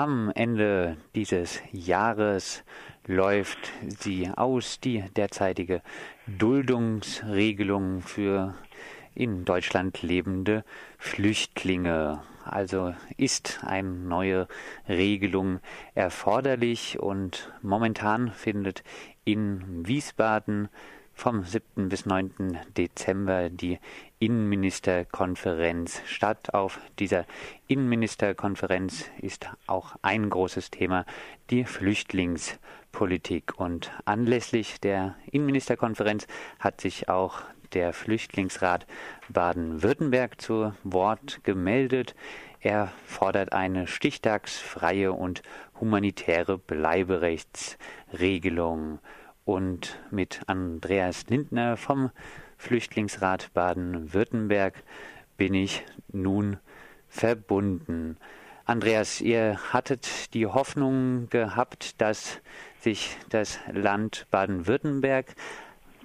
Am Ende dieses Jahres läuft sie aus, die derzeitige Duldungsregelung für in Deutschland lebende Flüchtlinge. Also ist eine neue Regelung erforderlich und momentan findet in Wiesbaden vom 7. bis 9. Dezember die Innenministerkonferenz statt. Auf dieser Innenministerkonferenz ist auch ein großes Thema die Flüchtlingspolitik. Und anlässlich der Innenministerkonferenz hat sich auch der Flüchtlingsrat Baden-Württemberg zu Wort gemeldet. Er fordert eine stichtagsfreie und humanitäre Bleiberechtsregelung und mit Andreas Lindner vom Flüchtlingsrat Baden-Württemberg bin ich nun verbunden. Andreas, ihr hattet die Hoffnung gehabt, dass sich das Land Baden-Württemberg,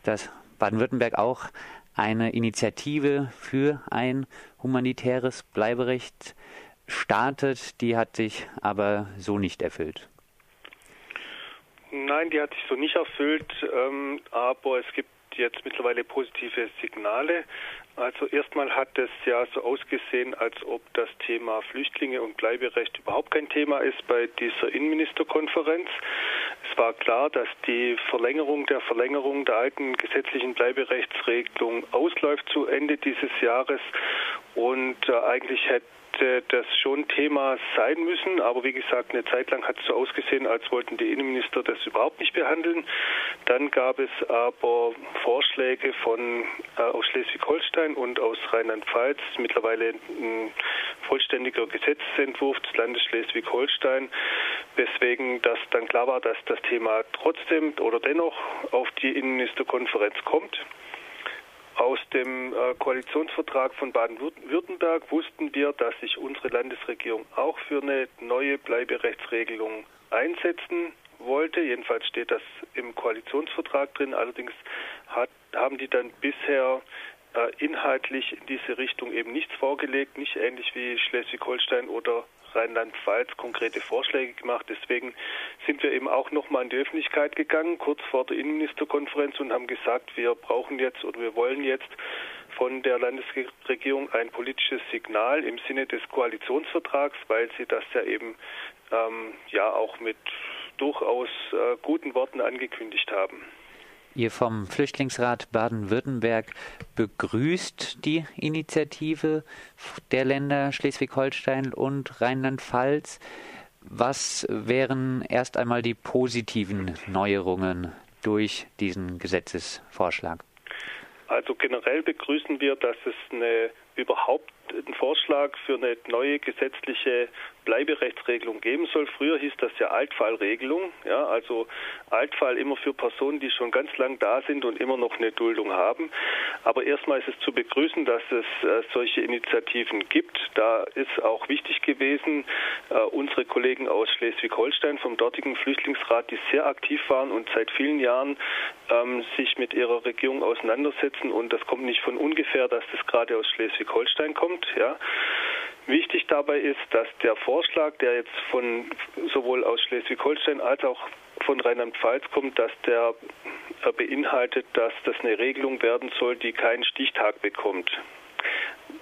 dass Baden-Württemberg auch eine Initiative für ein humanitäres Bleiberecht startet. Die hat sich aber so nicht erfüllt. Nein, die hat sich so nicht erfüllt, ähm, aber es gibt jetzt mittlerweile positive Signale. Also erstmal hat es ja so ausgesehen, als ob das Thema Flüchtlinge und Bleiberecht überhaupt kein Thema ist bei dieser Innenministerkonferenz. Es war klar, dass die Verlängerung der Verlängerung der alten gesetzlichen Bleiberechtsregelung ausläuft zu Ende dieses Jahres und äh, eigentlich hätte schon Thema sein müssen, aber wie gesagt, eine Zeit lang hat es so ausgesehen, als wollten die Innenminister das überhaupt nicht behandeln. Dann gab es aber Vorschläge von äh, aus Schleswig-Holstein und aus Rheinland-Pfalz, mittlerweile ein vollständiger Gesetzentwurf des Landes Schleswig-Holstein, weswegen das dann klar war, dass das Thema trotzdem oder dennoch auf die Innenministerkonferenz kommt. Aus dem äh, Koalitionsvertrag von Baden-Württemberg wussten wir, dass sich unsere Landesregierung auch für eine neue Bleiberechtsregelung einsetzen wollte. Jedenfalls steht das im Koalitionsvertrag drin. Allerdings hat, haben die dann bisher äh, inhaltlich in diese Richtung eben nichts vorgelegt, nicht ähnlich wie Schleswig-Holstein oder Rheinland-Pfalz konkrete Vorschläge gemacht. Deswegen sind wir eben auch nochmal in die Öffentlichkeit gegangen, kurz vor der Innenministerkonferenz und haben gesagt, wir brauchen jetzt oder wir wollen jetzt von der Landesregierung ein politisches Signal im Sinne des Koalitionsvertrags, weil sie das ja eben ähm, ja auch mit durchaus äh, guten Worten angekündigt haben. Ihr vom Flüchtlingsrat Baden-Württemberg begrüßt die Initiative der Länder Schleswig-Holstein und Rheinland-Pfalz. Was wären erst einmal die positiven Neuerungen durch diesen Gesetzesvorschlag? Also generell begrüßen wir, dass es eine überhaupt einen Vorschlag für eine neue gesetzliche Bleiberechtsregelung geben soll. Früher hieß das ja Altfallregelung, ja, also Altfall immer für Personen, die schon ganz lang da sind und immer noch eine Duldung haben. Aber erstmal ist es zu begrüßen, dass es äh, solche Initiativen gibt. Da ist auch wichtig gewesen, äh, unsere Kollegen aus Schleswig-Holstein vom dortigen Flüchtlingsrat, die sehr aktiv waren und seit vielen Jahren ähm, sich mit ihrer Regierung auseinandersetzen. Und das kommt nicht von ungefähr, dass das gerade aus Schleswig-Holstein kommt. Ja. Wichtig dabei ist, dass der Vorschlag, der jetzt von sowohl aus Schleswig-Holstein als auch von Rheinland-Pfalz kommt, dass der äh, beinhaltet, dass das eine Regelung werden soll, die keinen Stichtag bekommt.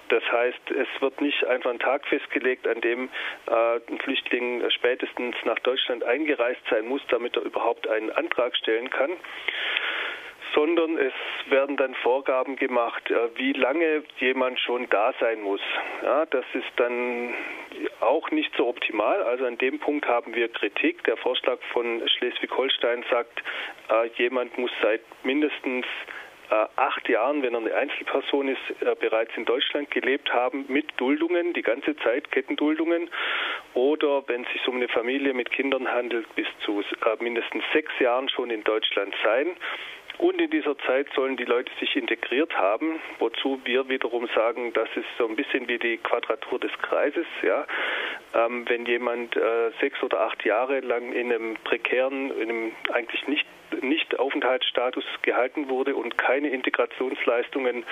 Das heißt, es wird nicht einfach ein Tag festgelegt, an dem äh, ein Flüchtling spätestens nach Deutschland eingereist sein muss, damit er überhaupt einen Antrag stellen kann, sondern es werden dann Vorgaben gemacht, äh, wie lange jemand schon da sein muss. Ja, das ist dann auch nicht so optimal. Also an dem Punkt haben wir Kritik. Der Vorschlag von Schleswig-Holstein sagt, äh, jemand muss seit mindestens äh, acht Jahren, wenn er eine Einzelperson ist, bereits in Deutschland gelebt haben mit Duldungen, die ganze Zeit Kettenduldungen. Oder wenn es sich um eine Familie mit Kindern handelt, bis zu mindestens sechs Jahren schon in Deutschland sein. Und in dieser Zeit sollen die Leute sich integriert haben, wozu wir wiederum sagen, das ist so ein bisschen wie die Quadratur des Kreises. Ja? Ähm, wenn jemand äh, sechs oder acht Jahre lang in einem prekären, in einem eigentlich nicht nicht Aufenthaltsstatus gehalten wurde und keine Integrationsleistungen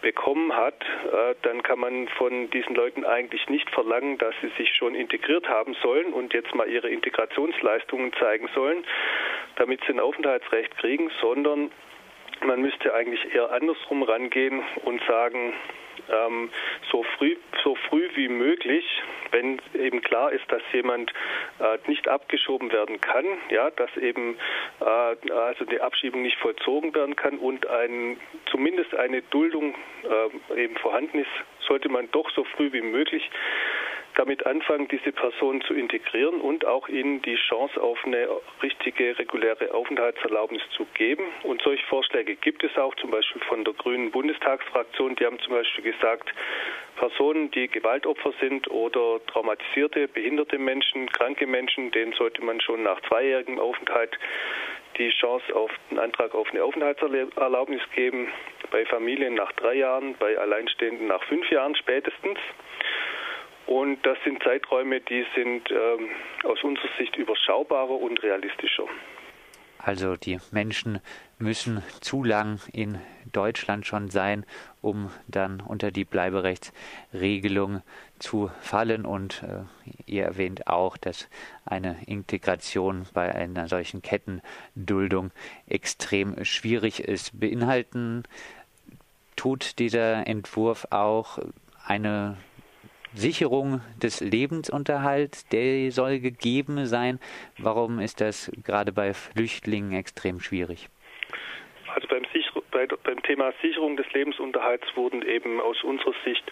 bekommen hat, äh, dann kann man von diesen Leuten eigentlich nicht verlangen, dass sie sich schon integriert haben sollen und jetzt mal ihre Integrationsleistungen zeigen sollen, damit sie ein Aufenthaltsrecht kriegen, sondern man müsste eigentlich eher andersrum rangehen und sagen, ähm, so früh so früh wie möglich, wenn eben klar ist, dass jemand äh, nicht abgeschoben werden kann, ja, dass eben äh, also die Abschiebung nicht vollzogen werden kann und ein, zumindest eine Duldung äh, eben vorhanden ist, sollte man doch so früh wie möglich damit anfangen, diese Personen zu integrieren und auch ihnen die Chance auf eine richtige, reguläre Aufenthaltserlaubnis zu geben. Und solche Vorschläge gibt es auch, zum Beispiel von der Grünen Bundestagsfraktion. Die haben zum Beispiel gesagt, Personen, die Gewaltopfer sind oder traumatisierte, behinderte Menschen, kranke Menschen, denen sollte man schon nach zweijährigem Aufenthalt die Chance auf einen Antrag auf eine Aufenthaltserlaubnis geben, bei Familien nach drei Jahren, bei Alleinstehenden nach fünf Jahren spätestens. Und das sind Zeiträume, die sind ähm, aus unserer Sicht überschaubarer und realistischer. Also die Menschen müssen zu lang in Deutschland schon sein, um dann unter die Bleiberechtsregelung zu fallen. Und äh, ihr erwähnt auch, dass eine Integration bei einer solchen Kettenduldung extrem schwierig ist. Beinhalten tut dieser Entwurf auch eine Sicherung des Lebensunterhalts, der soll gegeben sein. Warum ist das gerade bei Flüchtlingen extrem schwierig? Also beim, bei, beim, Thema Sicherung des Lebensunterhalts wurden eben aus unserer Sicht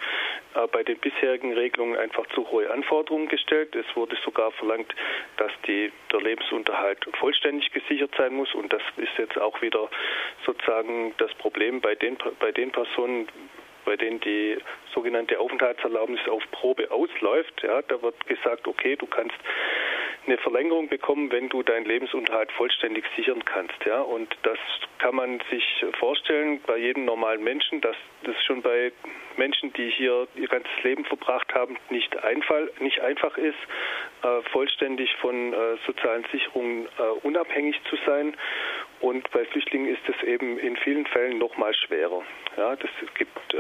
äh, bei den bisherigen Regelungen einfach zu hohe Anforderungen gestellt. Es wurde sogar verlangt, dass die, der Lebensunterhalt vollständig gesichert sein muss. Und das ist jetzt auch wieder sozusagen das Problem bei den, bei den Personen, bei denen die sogenannte Aufenthaltserlaubnis auf Probe ausläuft. Ja, da wird gesagt, okay, du kannst eine Verlängerung bekommen, wenn du deinen Lebensunterhalt vollständig sichern kannst. Ja, und das kann man sich vorstellen bei jedem normalen Menschen, dass das schon bei Menschen, die hier ihr ganzes Leben verbracht haben, nicht, einfall, nicht einfach ist, äh, vollständig von äh, sozialen Sicherungen äh, unabhängig zu sein. Und bei Flüchtlingen ist es eben in vielen Fällen noch mal schwerer. Ja, das gibt äh,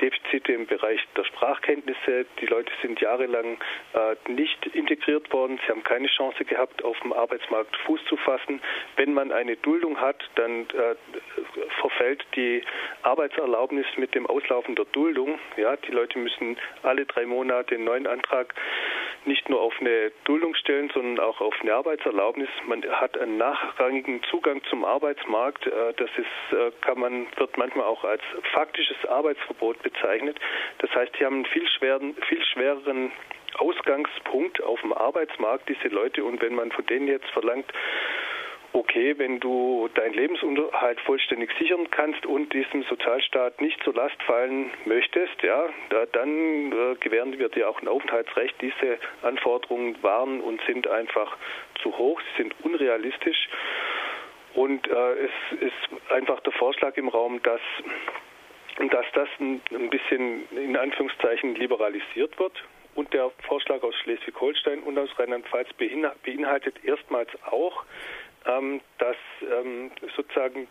Defizite im Bereich der Sprachkenntnisse. Die Leute sind jahrelang äh, nicht integriert worden. Sie haben keine Chance gehabt, auf dem Arbeitsmarkt Fuß zu fassen. Wenn man eine Duldung hat, dann äh, verfällt die Arbeitserlaubnis mit dem Auslaufen der Duldung. Ja, die Leute müssen alle drei Monate einen neuen Antrag nicht nur auf eine Duldung stellen, sondern auch auf eine Arbeitserlaubnis. Man hat einen nachrangigen Zugang zum Arbeitsmarkt. Äh, das ist, äh, kann man, wird manchmal auch als faktisches Arbeitsverbot bezeichnet. Das heißt, die haben einen viel, schweren, viel schwereren Ausgangspunkt auf dem Arbeitsmarkt, diese Leute. Und wenn man von denen jetzt verlangt, okay, wenn du deinen Lebensunterhalt vollständig sichern kannst und diesem Sozialstaat nicht zur Last fallen möchtest, ja, da, dann äh, gewähren wir dir auch ein Aufenthaltsrecht. Diese Anforderungen waren und sind einfach zu hoch, sie sind unrealistisch. Und äh, es ist einfach der Vorschlag im Raum, dass, dass das ein, ein bisschen in Anführungszeichen liberalisiert wird. Und der Vorschlag aus Schleswig-Holstein und aus Rheinland-Pfalz beinhaltet erstmals auch, dass ähm, sozusagen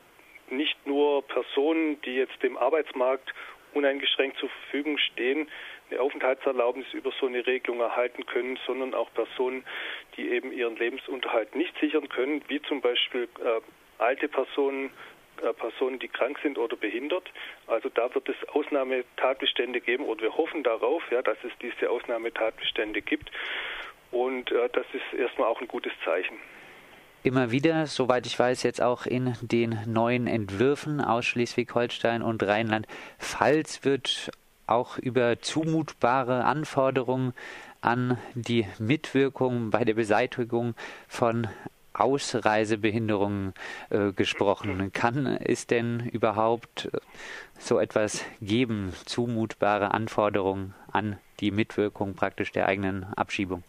nicht nur Personen, die jetzt dem Arbeitsmarkt uneingeschränkt zur Verfügung stehen, eine Aufenthaltserlaubnis über so eine Regelung erhalten können, sondern auch Personen, die eben ihren Lebensunterhalt nicht sichern können, wie zum Beispiel äh, alte Personen, äh, Personen, die krank sind oder behindert. Also da wird es Ausnahmetatbestände geben oder wir hoffen darauf, ja, dass es diese Ausnahmetatbestände gibt. Und äh, das ist erstmal auch ein gutes Zeichen immer wieder, soweit ich weiß, jetzt auch in den neuen Entwürfen aus Schleswig-Holstein und Rheinland-Pfalz wird auch über zumutbare Anforderungen an die Mitwirkung bei der Beseitigung von Ausreisebehinderungen äh, gesprochen. Kann es denn überhaupt äh, so etwas geben, zumutbare Anforderungen an die Mitwirkung praktisch der eigenen Abschiebung?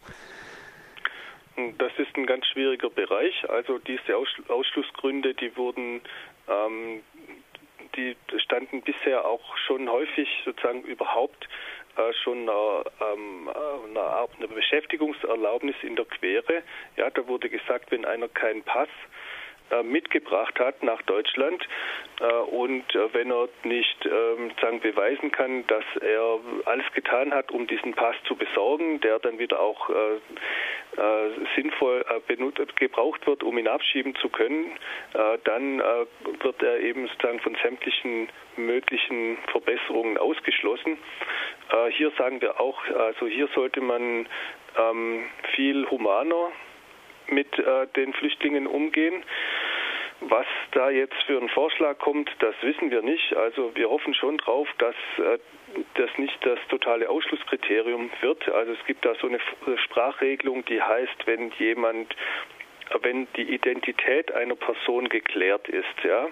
Das ist ein ganz schwieriger Bereich. Also diese Ausschlussgründe, die wurden Ähm, die standen bisher auch schon häufig sozusagen überhaupt äh, schon eine, ähm, eine, eine Beschäftigungserlaubnis in der Quere. Ja, da wurde gesagt, wenn einer keinen Pass äh, mitgebracht hat nach Deutschland äh, und äh, wenn er nicht ähm, sagen, beweisen kann, dass er alles getan hat, um diesen Pass zu besorgen, der dann wieder auch sinnvoll gebraucht wird, um ihn abschieben zu können, dann wird er eben sozusagen von sämtlichen möglichen Verbesserungen ausgeschlossen. hier sagen wir auch, also hier sollte man ähm, viel humaner mit äh, den Flüchtlingen umgehen. Was da jetzt für ein Vorschlag kommt, das wissen wir nicht. Also wir hoffen schon drauf, dass äh, das nicht das totale Ausschlusskriterium wird. Also es gibt da so eine Sprachregelung, die heißt, wenn jemand wenn die Identität einer Person geklärt ist, ja,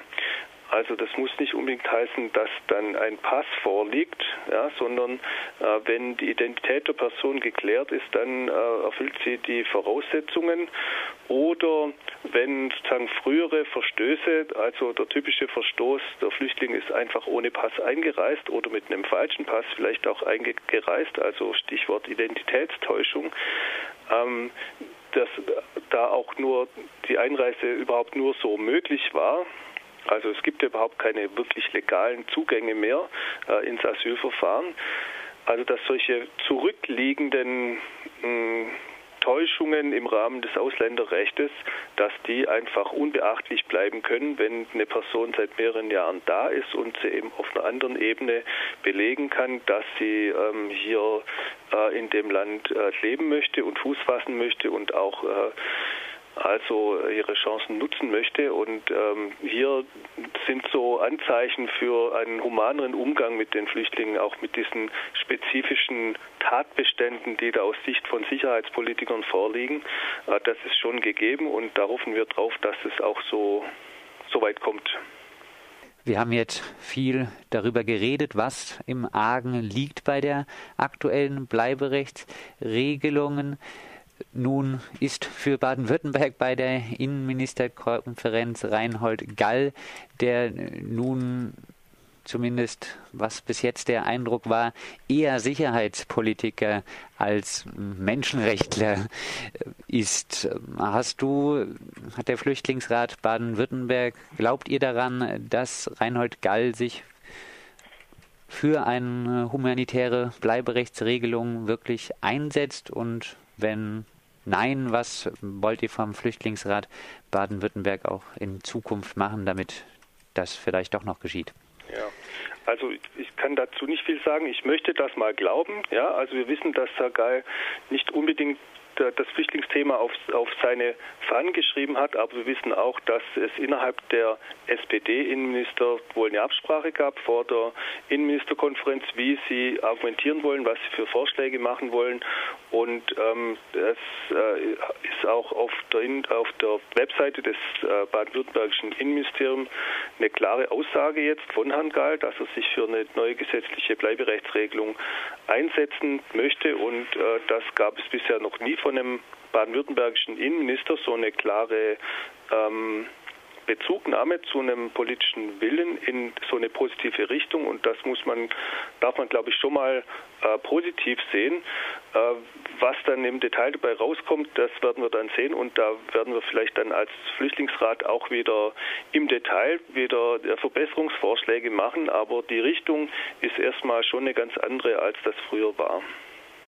also das muss nicht unbedingt heißen, dass dann ein Pass vorliegt, ja, sondern äh, wenn die Identität der Person geklärt ist, dann äh, erfüllt sie die Voraussetzungen. Oder wenn sozusagen frühere Verstöße, also der typische Verstoß, der Flüchtling ist einfach ohne Pass eingereist oder mit einem falschen Pass vielleicht auch eingereist, also Stichwort Identitätstäuschung. Ähm, dass da auch nur die Einreise überhaupt nur so möglich war, also es gibt überhaupt keine wirklich legalen Zugänge mehr äh, ins Asylverfahren. Also dass solche zurückliegenden mh, hm, Täuschungen im Rahmen des Ausländerrechts, dass die einfach unbeachtlich bleiben können, wenn eine Person seit mehreren Jahren da ist und sie eben auf einer anderen Ebene belegen kann, dass sie ähm, hier äh, in dem Land äh, leben möchte und Fuß fassen möchte und auch äh, also ihre Chancen nutzen möchte. Und ähm, hier sind so Anzeichen für einen humaneren Umgang mit den Flüchtlingen, auch mit diesen spezifischen Tatbeständen, die da aus Sicht von Sicherheitspolitikern vorliegen. Äh, das ist schon gegeben und da hoffen wir drauf, dass es auch so, so weit kommt. Wir haben jetzt viel darüber geredet, was im Argen liegt bei der aktuellen Bleiberechtsregelungen. Nun ist für Baden-Württemberg bei der Innenministerkonferenz Reinhold Gall, der nun zumindest was bis jetzt der Eindruck war, eher Sicherheitspolitiker als Menschenrechtler ist. Hast du, hat der Flüchtlingsrat Baden-Württemberg, glaubt ihr daran, dass Reinhold Gall sich für eine humanitäre Bleiberechtsregelung wirklich einsetzt und wenn nein, was wollt ihr vom Flüchtlingsrat Baden-Württemberg auch in Zukunft machen, damit das vielleicht doch noch geschieht? Ja. Also ich kann dazu nicht viel sagen. Ich möchte das mal glauben. Ja, also wir wissen, dass Geil nicht unbedingt das Flüchtlingsthema auf, auf seine Fahnen geschrieben hat, aber wir wissen auch, dass es innerhalb der SPD-Innenminister wohl eine Absprache gab vor der Innenministerkonferenz, wie sie argumentieren wollen, was sie für Vorschläge machen wollen. Und ähm, es äh, ist auch auf der, auf der Webseite des äh, baden-württembergischen Innenministeriums eine klare Aussage jetzt von Herrn Gahl, dass er sich für eine neue gesetzliche Bleiberechtsregelung einsetzen möchte. Und äh, das gab es bisher noch nie von einem baden-württembergischen Innenminister so eine klare ähm, Bezugnahme zu einem politischen Willen in so eine positive Richtung und das muss man, darf man glaube ich schon mal äh, positiv sehen. Äh, was dann im Detail dabei rauskommt, das werden wir dann sehen und da werden wir vielleicht dann als Flüchtlingsrat auch wieder im Detail wieder Verbesserungsvorschläge machen, aber die Richtung ist erstmal schon eine ganz andere, als das früher war.